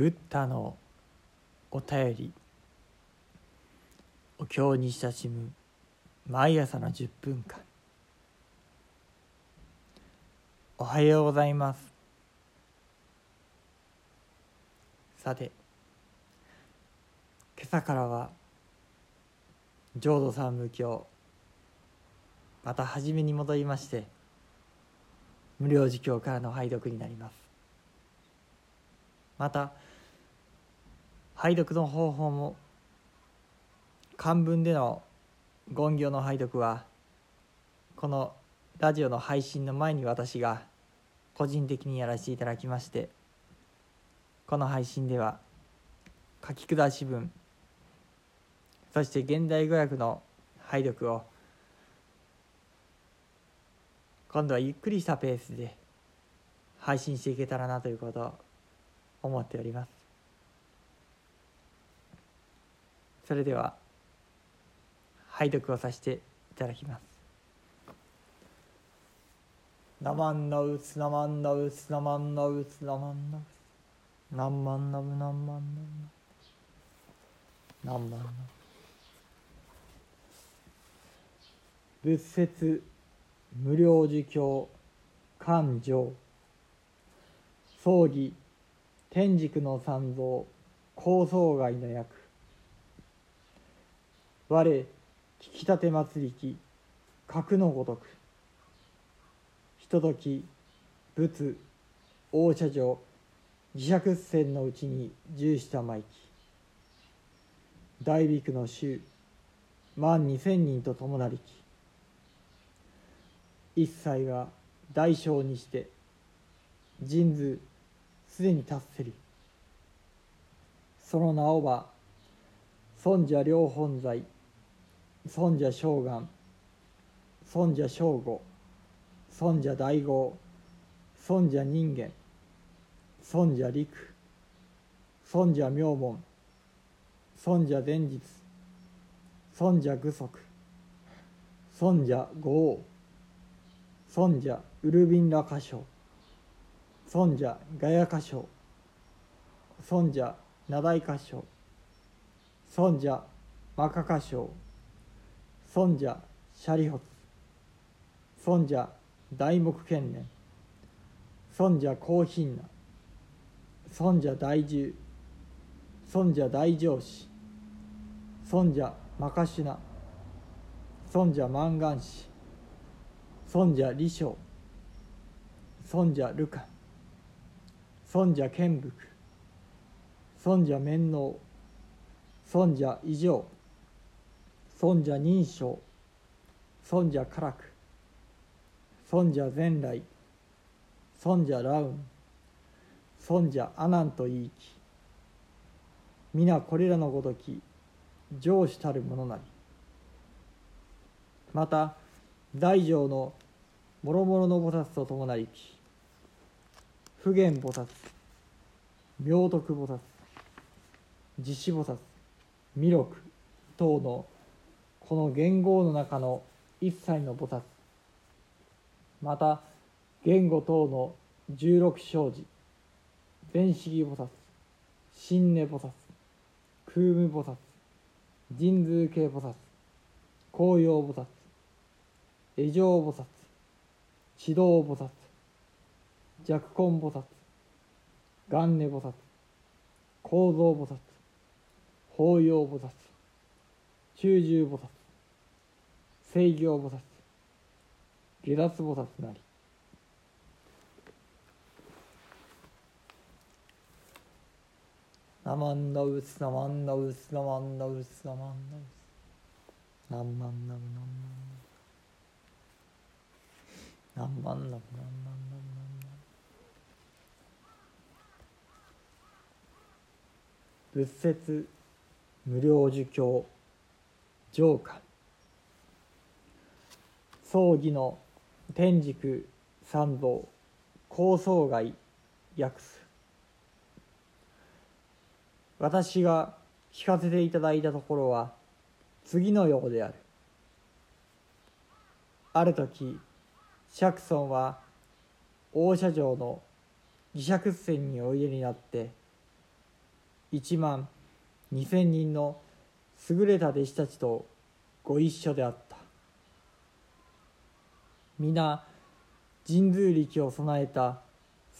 ブッダのお便り。お経に親しむ毎朝の10分間。おはようございます。さて今朝からは浄土三無教また初めに戻りまして無料儒教からの拝読になります。また拝読の方法も漢文での言行の拝読はこのラジオの配信の前に私が個人的にやらせていただきましてこの配信では書き下し文そして現代語訳の拝読を今度はゆっくりしたペースで配信していけたらなということを思っております。それでは拝読をさせていただきます「ナマンナウツナマンナウツナマンナウツナマンナウツ」「ナンマンナムナンマンナムナンマンナム」仏説無料儒教勘定。葬儀天竺の三蔵高層外の役。我聞き立て祭りき格のごとく。ひととき仏王社城自釈船のうちに従した舞き。大陸の衆万二千人と共なりき。一切が大小にして人数すでに達せり。その名をば尊者両本在尊者将願尊者正吾尊者大号尊者人間尊者陸尊者妙門尊者前日尊者具足尊者五王尊者ウルビンラ歌唱尊者ガヤ歌唱尊者名大歌唱尊者マカ歌唱尊者シャリホツ。尊者大木剣念。尊者高品那尊者大獣。尊者大上司。尊者マカシュナ尊者マンガンシ尊者李昌尊者ルカ尊者剣福。尊者面能尊者異常。尊者認証尊者辛く尊者善来尊者ラウン尊者阿南と言いき皆これらのごとき上主たるものなり。また大乗の諸々の菩薩と伴いき普賢菩薩明徳菩薩実子菩薩弥勒等のこの言語の中の一切の菩薩また言語等の十六生寺弁思議菩薩神根菩薩空無菩薩神通系菩薩紅葉菩薩絵上菩薩指導菩薩弱根菩薩元根菩薩構造菩薩法要菩薩中重菩薩制御菩薩下脱菩薩なり。ナマンダウスナマンダウスナマンダウスナマンダウス。ナマンダウナマンダウ何万何万何万何万仏説無料儒教上下葬儀の天竺三蔵高層外訳す。私が聞かせていただいたところは次のようである。ある時釈尊は大社城の自釈船においでになって1万2,000人の優れた弟子たちとご一緒であった。皆神通力を備えた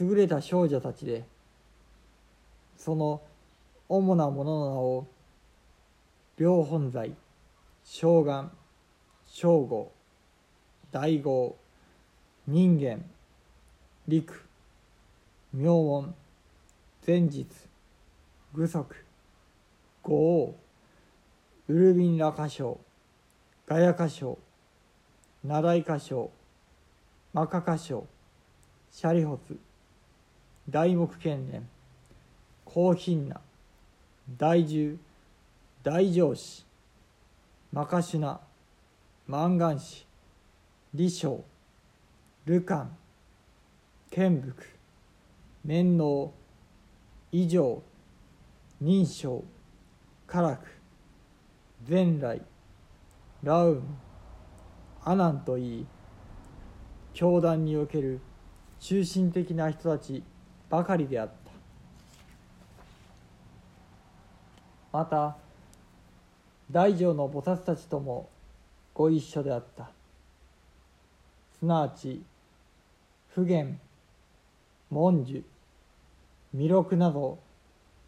優れた少女たちでその主なものの名を両本罪将願正吾大豪人間陸妙音前日具足五王ウルビンラ歌唱ガヤ歌唱ナダイ歌唱マカ歌唱シャリホツ大木剣連高品那大獣大上司マカシュナ満願師李昌ルカン剣福面能以上認証カラク前来ラウンアナンといい教団における中心的な人たちばかりであった。また大乗の菩薩たちともご一緒であった。すなわち普賢文殊弥勒など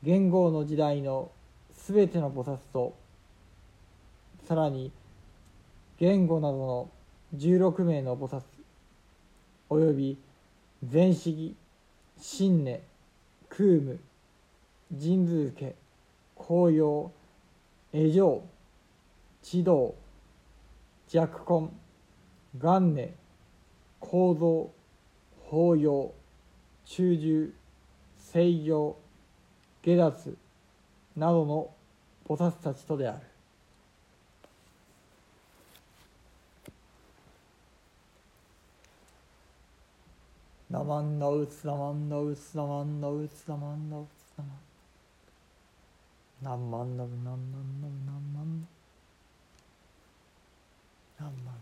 元号の時代のすべての菩薩とさらに言語などの16名の菩薩および前四義真根空無神通家紅葉絵上知道弱根元根構造法要中獣制御下脱などの菩薩たちとである。ナマンナウツナマンナウツナマンナウツナマンナウツナマンナンマンナブナンナンナブナンマンナンマン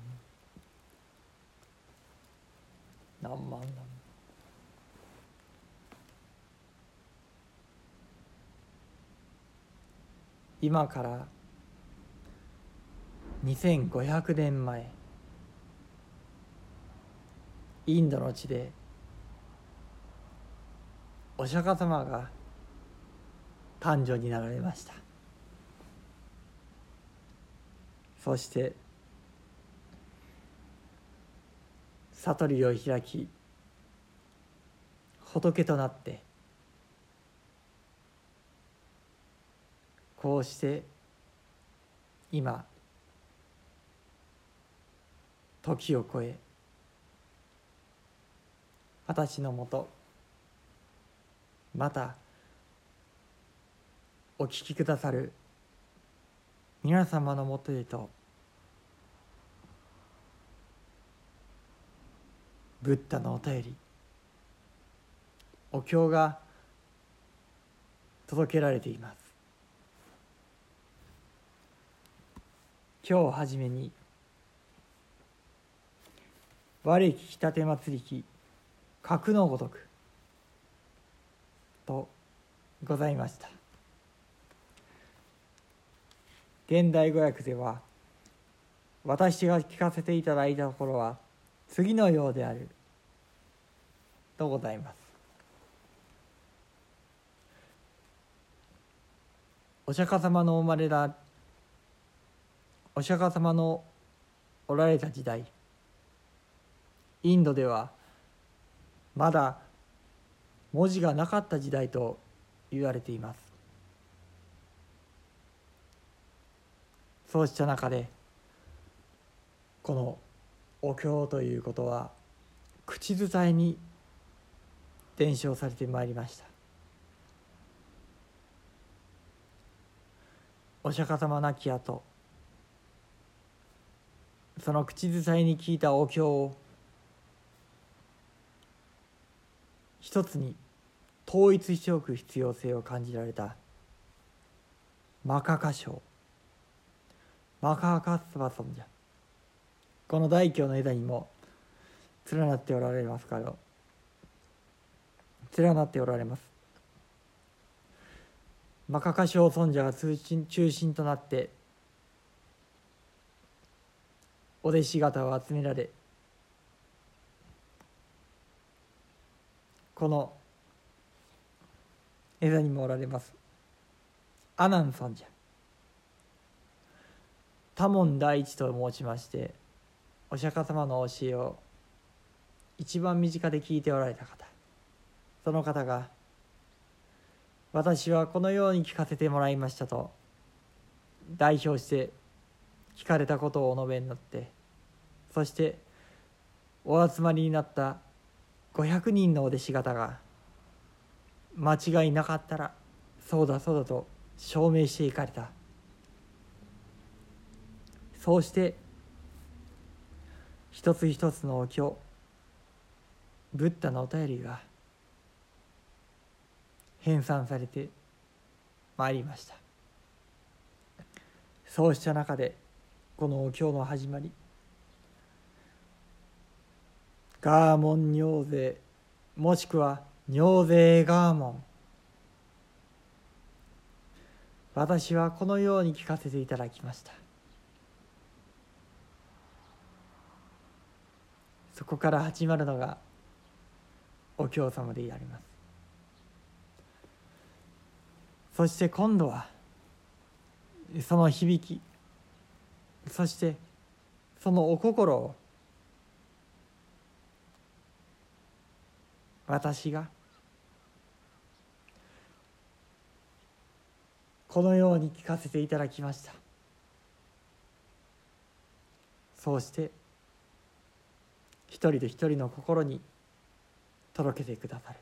ナンマンナ今から2500年前インドの地でお釈迦様が誕生になられました。そして悟りを開き仏となってこうして今時を超え私のもとまたお聞きくださる皆様のもとへとブッダのお便りお経が届けられています。今日はじめに「我聞きたて祭りき格のごとく」とございました。現代語訳では私が聞かせていただいたところは次のようであるとございます。お釈迦様の生まれたお釈迦様のおられた時代インドではまだ文字がなかった時代と言われています。そうした中でこのお経ということは口伝えに伝承されてまいりました。お釈迦様亡き後その口伝えに聞いたお経を一つに統一しておく必要性を感じられた。マカカ賞マカカスバソンじゃ。この大教の枝にも連なっておられますから連なっておられます。マカカ小尊者が中心中心となってお弟子方を集められこの江座にもおられます。阿南尊者多聞第一と申しましてお釈迦様の教えを一番身近で聞いておられた方。その方が私はこのように聞かせてもらいましたと代表して聞かれたことをお述べになってそしてお集まりになった500人のお弟子方が間違いなかったらそうだそうだと証明していかれた。そうして一つ一つのお経ブッダのお便りが編纂されてまいりました。そうした中でこのお経の始まりガーモン尿税もしくは尿税ガーモン。私はこのように聞かせていただきました。そこから始まるのがお経様であります。そして今度はその響きそしてそのお心を私が。このように聞かせていただきました。そうして一人で一人の心に届けてくださる。